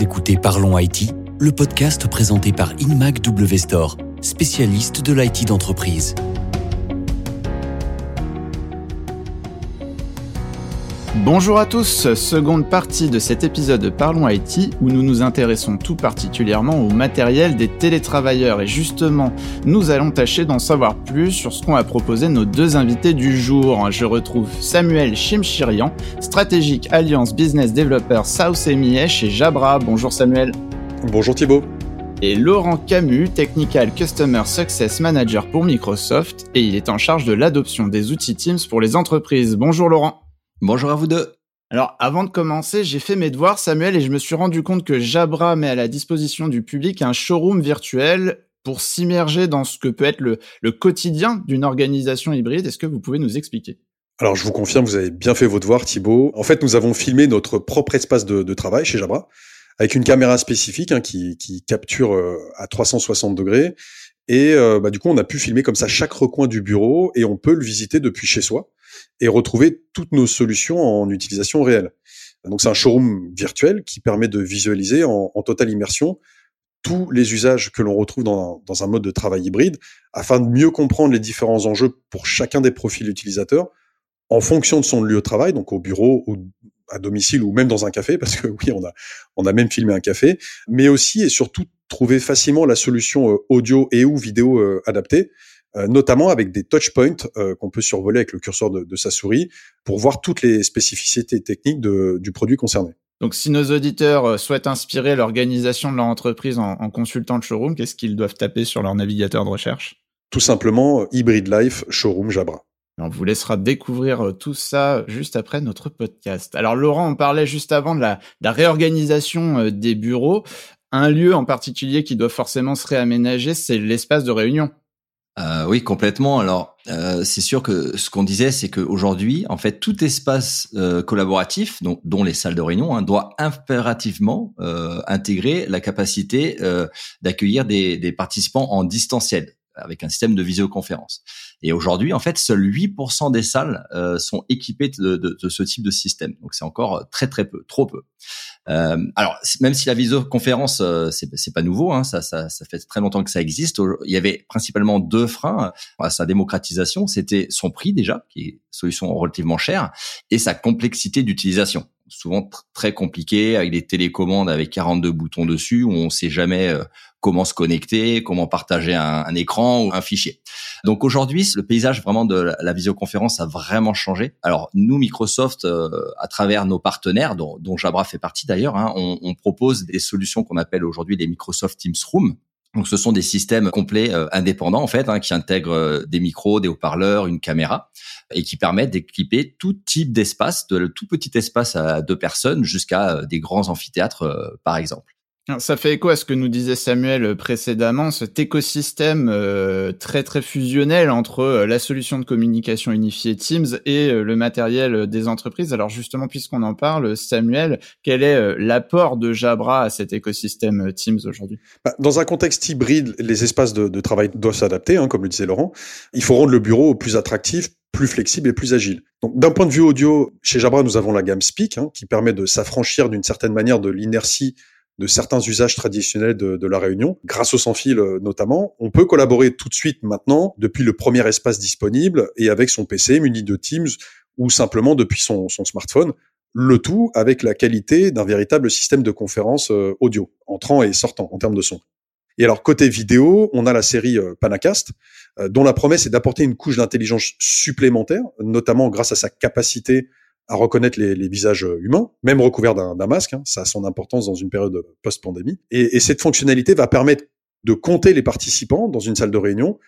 Écoutez Parlons IT, le podcast présenté par Inmac W spécialiste de l'IT d'entreprise. Bonjour à tous, seconde partie de cet épisode de Parlons IT où nous nous intéressons tout particulièrement au matériel des télétravailleurs et justement nous allons tâcher d'en savoir plus sur ce qu'ont à proposer nos deux invités du jour. Je retrouve Samuel Chimchirian, stratégique Alliance Business Developer South EMEA chez Jabra. Bonjour Samuel. Bonjour Thibault. Et Laurent Camus, Technical Customer Success Manager pour Microsoft et il est en charge de l'adoption des outils Teams pour les entreprises. Bonjour Laurent. Bonjour à vous deux. Alors, avant de commencer, j'ai fait mes devoirs, Samuel, et je me suis rendu compte que Jabra met à la disposition du public un showroom virtuel pour s'immerger dans ce que peut être le, quotidien d'une organisation hybride. Est-ce que vous pouvez nous expliquer? Alors, je vous confirme, vous avez bien fait vos devoirs, Thibaut. En fait, nous avons filmé notre propre espace de, travail chez Jabra avec une caméra spécifique hein, qui, capture euh, à 360 degrés. Et euh, bah, du coup, on a pu filmer comme ça chaque recoin du bureau et on peut le visiter depuis chez soi et retrouver toutes nos solutions en utilisation réelle. Donc c'est un showroom virtuel qui permet de visualiser en, totale immersion tous les usages que l'on retrouve dans, un mode de travail hybride afin de mieux comprendre les différents enjeux pour chacun des profils utilisateurs en fonction de son lieu de travail, donc au bureau ou à domicile ou même dans un café, parce que oui, on a, on a même filmé un café, mais aussi et surtout trouver facilement la solution euh, audio et ou vidéo euh, adaptée euh, notamment avec des touchpoints euh, qu'on peut survoler avec le curseur de, sa souris pour voir toutes les spécificités techniques du produit concerné. Donc, si nos auditeurs euh, souhaitent inspirer l'organisation de leur entreprise en, consultant le showroom, qu'est-ce qu'ils doivent taper sur leur navigateur de recherche? Tout simplement, Hybrid Life Showroom Jabra. On vous laissera découvrir tout ça juste après notre podcast. Alors Laurent, on parlait juste avant de la réorganisation des bureaux. Un lieu en particulier qui doit forcément se réaménager, c'est l'espace de réunion. Euh, oui, complètement. Alors, euh, c'est sûr que ce qu'on disait, c'est qu'aujourd'hui, en fait, tout espace euh, collaboratif, dont, les salles de réunion, hein, doit impérativement intégrer la capacité d'accueillir des, des, participants en distanciel avec un système de visioconférence. Et aujourd'hui, en fait, seuls 8% des salles euh, sont équipées de, de, de, ce type de système. Donc, c'est encore très très peu, trop peu. Euh, alors, même si la visioconférence, euh, c'est pas nouveau, hein, ça, ça, ça, fait très longtemps que ça existe. Il y avait principalement deux freins à sa démocratisation. C'était son prix déjà, qui est une solution relativement chère, et sa complexité d'utilisation souvent très compliqué avec des télécommandes avec 42 boutons dessus où on sait jamais euh, comment se connecter, comment partager un, écran ou un fichier. Donc aujourd'hui, le paysage vraiment de la visioconférence a vraiment changé. Alors nous, Microsoft, euh, à travers nos partenaires, dont, dont Jabra fait partie d'ailleurs, hein, on, on, propose des solutions qu'on appelle aujourd'hui les Microsoft Teams Room. Donc, ce sont des systèmes complets euh, indépendants en fait, hein, qui intègrent euh, des micros, des haut-parleurs, une caméra, et qui permettent d'équiper tout type d'espace, de tout petit espace à deux personnes jusqu'à des grands amphithéâtres, par exemple. Ça fait écho à ce que nous disait Samuel euh, précédemment, cet écosystème euh, très très fusionnel entre euh, la solution de communication unifiée Teams et le matériel des entreprises. Alors justement, puisqu'on en parle, Samuel, quel est l'apport de Jabra à cet écosystème Teams aujourd'hui? Bah, Dans un contexte hybride, les espaces de, travail doivent s'adapter, hein, comme le disait Laurent. Il faut rendre le bureau plus attractif, plus flexible et plus agile. D'un point de vue audio, chez Jabra, nous avons la gamme Speak, hein, qui permet de s'affranchir d'une certaine manière de l'inertie de certains usages traditionnels de, la réunion, grâce au sans-fil euh, notamment. On peut collaborer tout de suite maintenant depuis le premier espace disponible et avec son PC muni de Teams ou simplement depuis son, smartphone. Le tout avec la qualité d'un véritable système de conférence euh, audio, entrant et sortant en termes de son. Et alors côté vidéo, on a la série euh, Panacast, dont la promesse est d'apporter une couche d'intelligence supplémentaire, notamment grâce à sa capacité à reconnaître les, visages humains, même recouverts d'un masque. Hein, ça a son importance dans une période post-pandémie. Et, et, cette fonctionnalité va permettre de compter les participants dans une salle de réunion,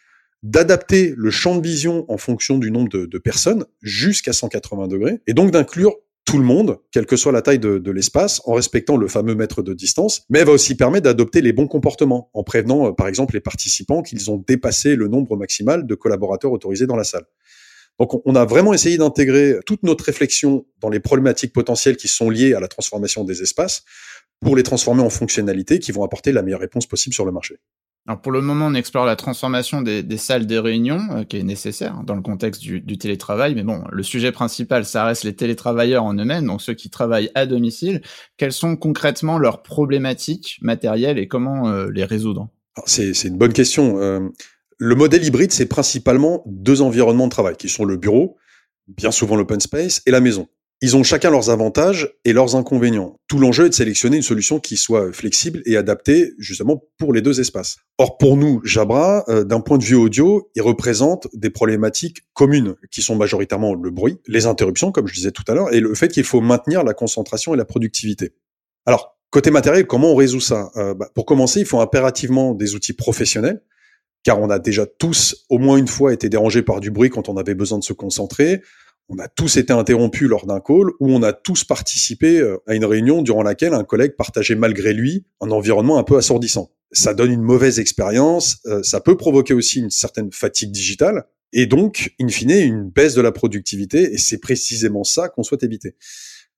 d'adapter le champ de vision en fonction du nombre de, personnes jusqu'à 180 degrés, et donc d'inclure tout le monde, quelle que soit la taille de, de l'espace, en respectant le fameux mètre de distance, mais elle va aussi permettre d'adopter les bons comportements, en prévenant euh, par exemple les participants qu'ils ont dépassé le nombre maximal de collaborateurs autorisés dans la salle. Donc, on a vraiment essayé d'intégrer toute notre réflexion dans les problématiques potentielles qui sont liées à la transformation des espaces pour les transformer en fonctionnalités qui vont apporter la meilleure réponse possible sur le marché. Alors pour le moment, on explore la transformation des, salles des réunions, euh, qui est nécessaire dans le contexte du, du, télétravail. Mais bon, le sujet principal, ça reste les télétravailleurs en eux-mêmes, donc ceux qui travaillent à domicile. Quelles sont concrètement leurs problématiques matérielles et comment euh, les résoudre? C'est une bonne question. Euh, le modèle hybride, c'est principalement deux environnements de travail, qui sont le bureau, bien souvent l'open space, et la maison. Ils ont chacun leurs avantages et leurs inconvénients. Tout l'enjeu est de sélectionner une solution qui soit flexible et adaptée justement pour les deux espaces. Or pour nous, Jabra, euh, d'un point de vue audio, il représente des problématiques communes qui sont majoritairement le bruit, les interruptions comme je disais tout à l'heure et le fait qu'il faut maintenir la concentration et la productivité. Alors côté matériel, comment on résout ça? Euh, bah, Pour commencer, il faut impérativement des outils professionnels car on a déjà tous au moins une fois été dérangés par du bruit quand on avait besoin de se concentrer on a tous été interrompus lors d'un call ou on a tous participé euh, à une réunion durant laquelle un collègue partageait malgré lui un environnement un peu assourdissant. Ça donne une mauvaise expérience, euh, ça peut provoquer aussi une certaine fatigue digitale et donc, in fine, une baisse de la productivité et c'est précisément ça qu'on souhaite éviter.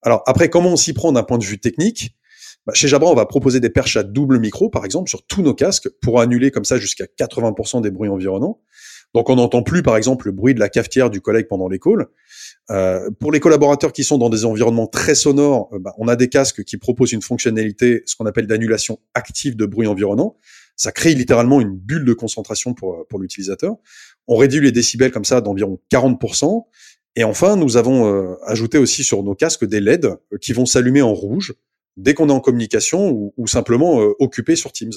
Alors après, comment on s'y prend d'un point de vue technique? Bah, Chez Jabra, on va proposer des perches à double micro, par exemple, sur tous nos casques pour annuler comme ça jusqu'à 80% des bruits environnants. Donc on n'entend plus, par exemple, le bruit de la cafetière du collègue pendant calls. Euh, pour les collaborateurs qui sont dans des environnements très sonores, euh, bah, on a des casques qui proposent une fonctionnalité, ce qu'on appelle d'annulation active de bruit environnant. Ça crée littéralement une bulle de concentration pour, euh, pour l'utilisateur. On réduit les décibels comme ça d'environ 40%. Et enfin, nous avons ajouté aussi sur nos casques des LED qui vont s'allumer en rouge dès qu'on est en communication ou, ou simplement occupé sur Teams.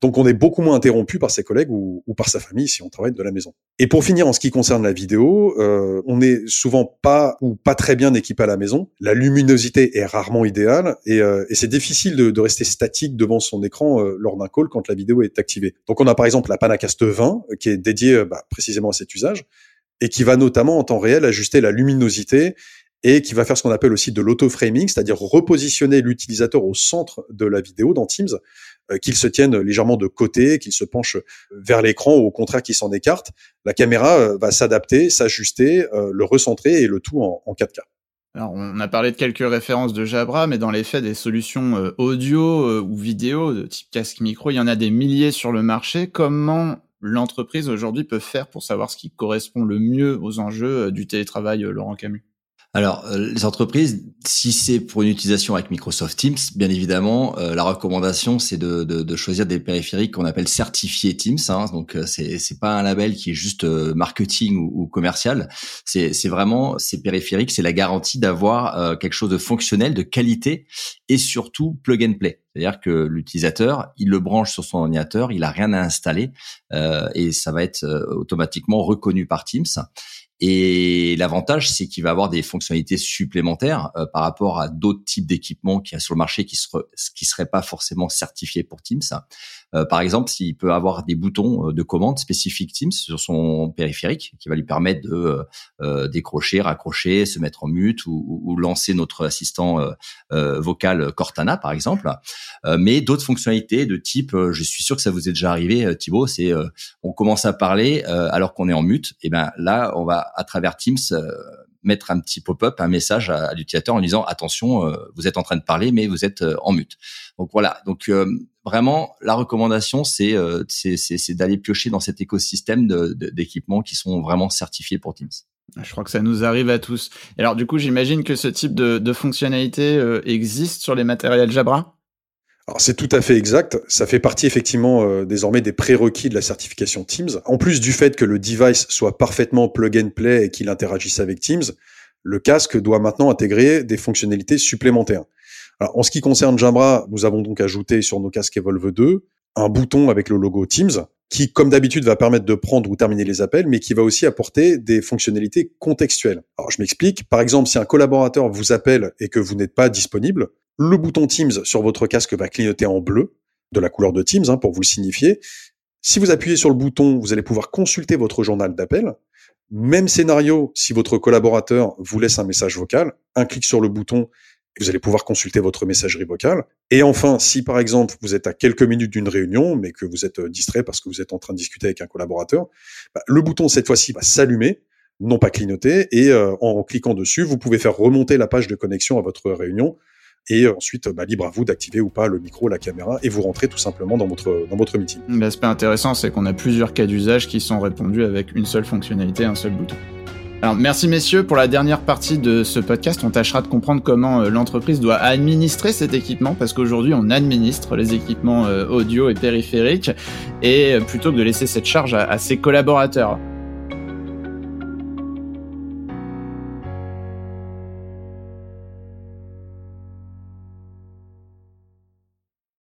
Donc on est beaucoup moins interrompu par ses collègues ou, par sa famille si on travaille de la maison. Et pour finir, en ce qui concerne la vidéo, euh, on n'est souvent pas ou pas très bien équipé à la maison. La luminosité est rarement idéale et, euh, c'est difficile de, rester statique devant son écran euh, lors d'un call quand la vidéo est activée. Donc on a par exemple la Panacast 20 qui est dédiée bah, précisément à cet usage et qui va notamment en temps réel ajuster la luminosité et qui va faire ce qu'on appelle aussi de l'auto-framing, c'est-à-dire repositionner l'utilisateur au centre de la vidéo dans Teams, euh, qu'il se tienne légèrement de côté, qu'il se penche vers l'écran ou au contraire qu'il s'en écarte. La caméra euh, va s'adapter, s'ajuster, euh, le recentrer et le tout en, en 4K. Alors, on a parlé de quelques références de Jabra, mais dans les faits, des solutions audio ou vidéo de type casque micro, il y en a des milliers sur le marché. Comment l'entreprise aujourd'hui peut faire pour savoir ce qui correspond le mieux aux enjeux du télétravail, Laurent Camus? Alors, euh, les entreprises, si c'est pour une utilisation avec Microsoft Teams, bien évidemment, euh, la recommandation, c'est de, de, de, choisir des périphériques qu'on appelle certifiés Teams. Hein, donc, euh, c'est c'est pas un label qui est juste marketing ou, ou commercial. C'est vraiment ces périphériques, c'est la garantie d'avoir quelque chose de fonctionnel, de qualité et surtout plug and play. C'est-à-dire que l'utilisateur, il le branche sur son ordinateur, il a rien à installer et ça va être automatiquement reconnu par Teams. Et l'avantage, c'est qu'il va avoir des fonctionnalités supplémentaires euh, par rapport à d'autres types d'équipements qu'il y a sur le marché qui ne qui seraient pas forcément certifiés pour Teams. Euh, par exemple, s'il peut avoir des boutons euh, de commande spécifiques Teams sur son périphérique, qui va lui permettre de décrocher, raccrocher, se mettre en mute ou, ou lancer notre assistant vocal Cortana, par exemple. mais d'autres fonctionnalités de type, je suis sûr que ça vous est déjà arrivé, Thibaut, c'est on commence à parler alors qu'on est en mute. Et ben là, on va à travers Teams euh, mettre un petit pop-up, un message à, l'utilisateur en disant attention, euh, vous êtes en train de parler, mais vous êtes euh, en mute. Donc voilà. Donc vraiment, la recommandation, c'est c'est d'aller piocher dans cet écosystème d'équipements qui sont vraiment certifiés pour Teams. Je crois que ça nous arrive à tous. alors du coup, j'imagine que ce type de, de fonctionnalité existe sur les matériels Jabra? Alors c'est tout à fait exact. Ça fait partie effectivement euh, désormais des prérequis de la certification Teams. En plus du fait que le device soit parfaitement plug and play et qu'il interagisse avec Teams, le casque doit maintenant intégrer des fonctionnalités supplémentaires. Alors, en ce qui concerne Jabra, nous avons donc ajouté sur nos casques Evolve 2 un bouton avec le logo Teams qui, comme d'habitude, va permettre de prendre ou terminer les appels, mais qui va aussi apporter des fonctionnalités contextuelles. Je m'explique. Par exemple, si un collaborateur vous appelle et que vous n'êtes pas disponible, le bouton Teams sur votre casque va clignoter en bleu, de la couleur de Teams, hein, pour vous le signifier. Si vous appuyez sur le bouton, vous allez pouvoir consulter votre journal d'appel. Même scénario, si votre collaborateur vous laisse un message vocal, un clic sur le bouton vous allez pouvoir consulter votre messagerie vocale. Et enfin, si par exemple vous êtes à quelques minutes d'une réunion, mais que vous êtes distrait parce que vous êtes en train de discuter avec un collaborateur, bah, le bouton cette fois-ci va s'allumer, non pas clignoter, et euh, en cliquant dessus, vous pouvez faire remonter la page de connexion à votre réunion Et ensuite, bah, libre à vous d'activer ou pas le micro, la caméra, et vous rentrez tout simplement dans votre, dans votre meeting. L'aspect intéressant, c'est qu'on a plusieurs cas d'usage qui sont répondus avec une seule fonctionnalité, un seul bouton. Alors merci messieurs pour la dernière partie de ce podcast. On tâchera de comprendre comment euh, l'entreprise doit administrer cet équipement parce qu'aujourd'hui on administre les équipements euh, audio et périphériques et euh, plutôt que de laisser cette charge à, ses collaborateurs.